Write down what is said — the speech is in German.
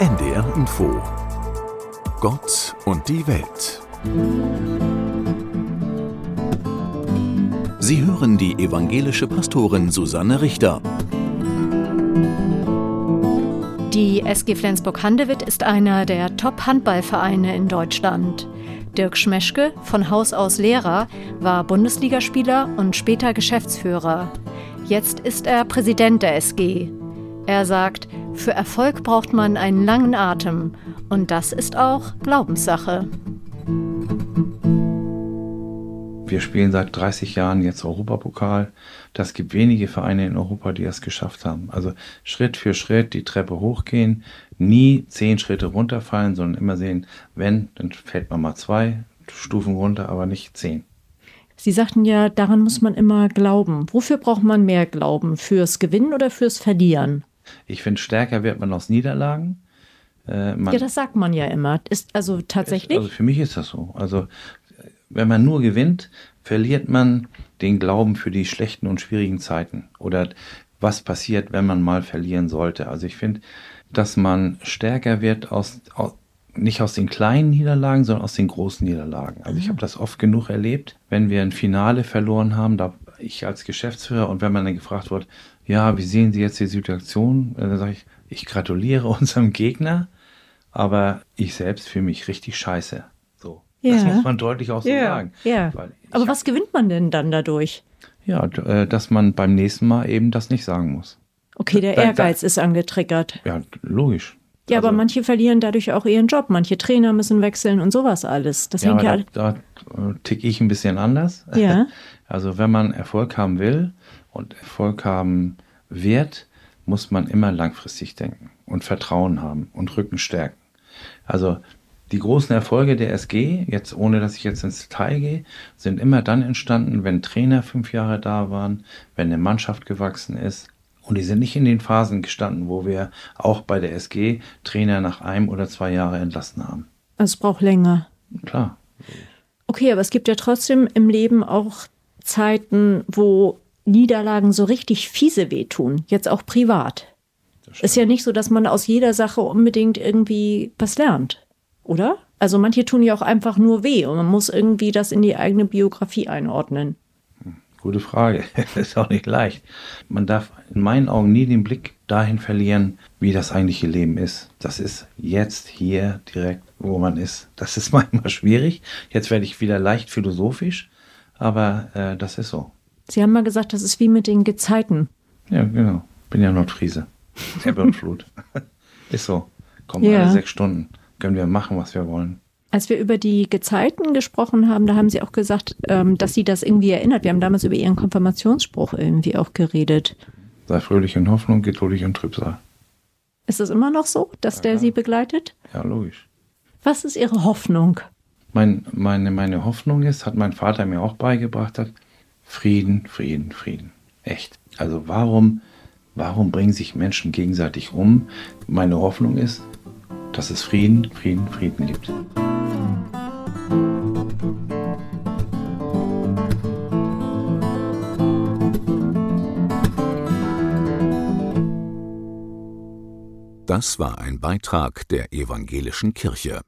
NDR Info Gott und die Welt. Sie hören die evangelische Pastorin Susanne Richter. Die SG Flensburg-Handewitt ist einer der Top-Handballvereine in Deutschland. Dirk Schmeschke, von Haus aus Lehrer, war Bundesligaspieler und später Geschäftsführer. Jetzt ist er Präsident der SG. Er sagt, für Erfolg braucht man einen langen Atem und das ist auch Glaubenssache. Wir spielen seit 30 Jahren jetzt Europapokal. Das gibt wenige Vereine in Europa, die es geschafft haben. Also Schritt für Schritt die Treppe hochgehen, nie zehn Schritte runterfallen, sondern immer sehen, wenn, dann fällt man mal zwei Stufen runter, aber nicht zehn. Sie sagten ja, daran muss man immer glauben. Wofür braucht man mehr Glauben? Fürs Gewinnen oder fürs Verlieren? Ich finde, stärker wird man aus Niederlagen. Äh, ja, das sagt man ja immer. Ist also tatsächlich? Also für mich ist das so. Also wenn man nur gewinnt, verliert man den Glauben für die schlechten und schwierigen Zeiten. Oder was passiert, wenn man mal verlieren sollte. Also ich finde, dass man stärker wird aus, aus nicht aus den kleinen Niederlagen, sondern aus den großen Niederlagen. Also ich habe das oft genug erlebt, wenn wir ein Finale verloren haben, da ich als Geschäftsführer und wenn man dann gefragt wird, ja, wie sehen Sie jetzt die Situation? Dann sage ich, ich gratuliere unserem Gegner, aber ich selbst fühle mich richtig scheiße. So. Ja. Das muss man deutlich auch so ja. sagen. Ja. Aber was gewinnt man denn dann dadurch? Ja, äh, dass man beim nächsten Mal eben das nicht sagen muss. Okay, der Ehrgeiz da, da, ist angetriggert. Ja, logisch. Ja, also, aber manche verlieren dadurch auch ihren Job. Manche Trainer müssen wechseln und sowas alles. Das ja, ja da, da ticke ich ein bisschen anders. Ja. Also wenn man Erfolg haben will und Erfolg haben wird, muss man immer langfristig denken und Vertrauen haben und Rücken stärken. Also die großen Erfolge der SG, jetzt ohne dass ich jetzt ins Detail gehe, sind immer dann entstanden, wenn Trainer fünf Jahre da waren, wenn eine Mannschaft gewachsen ist. Und die sind nicht in den Phasen gestanden, wo wir auch bei der SG Trainer nach einem oder zwei Jahren entlassen haben. Also es braucht länger. Klar. Okay, aber es gibt ja trotzdem im Leben auch Zeiten, wo Niederlagen so richtig fiese wehtun, jetzt auch privat. Ist ja nicht so, dass man aus jeder Sache unbedingt irgendwie was lernt, oder? Also manche tun ja auch einfach nur weh und man muss irgendwie das in die eigene Biografie einordnen. Gute Frage. ist auch nicht leicht. Man darf in meinen Augen nie den Blick dahin verlieren, wie das eigentliche Leben ist. Das ist jetzt hier direkt, wo man ist. Das ist manchmal schwierig. Jetzt werde ich wieder leicht philosophisch. Aber äh, das ist so. Sie haben mal gesagt, das ist wie mit den Gezeiten. Ja, genau. Bin ja Nordfriese. Ebbe und Flut. ist so. Kommen ja. alle sechs Stunden. Können wir machen, was wir wollen. Als wir über die Gezeiten gesprochen haben, da haben Sie auch gesagt, ähm, dass Sie das irgendwie erinnert. Wir haben damals über Ihren Konfirmationsspruch irgendwie auch geredet. Sei fröhlich in Hoffnung, geduldig und Trübsal. Ist es immer noch so, dass ja, der Sie begleitet? Ja, logisch. Was ist Ihre Hoffnung? Mein, meine, meine Hoffnung ist, hat mein Vater mir auch beigebracht hat, Frieden, Frieden, Frieden. Echt. Also warum, warum bringen sich Menschen gegenseitig um? Meine Hoffnung ist, dass es Frieden, Frieden, Frieden gibt. Das war ein Beitrag der evangelischen Kirche.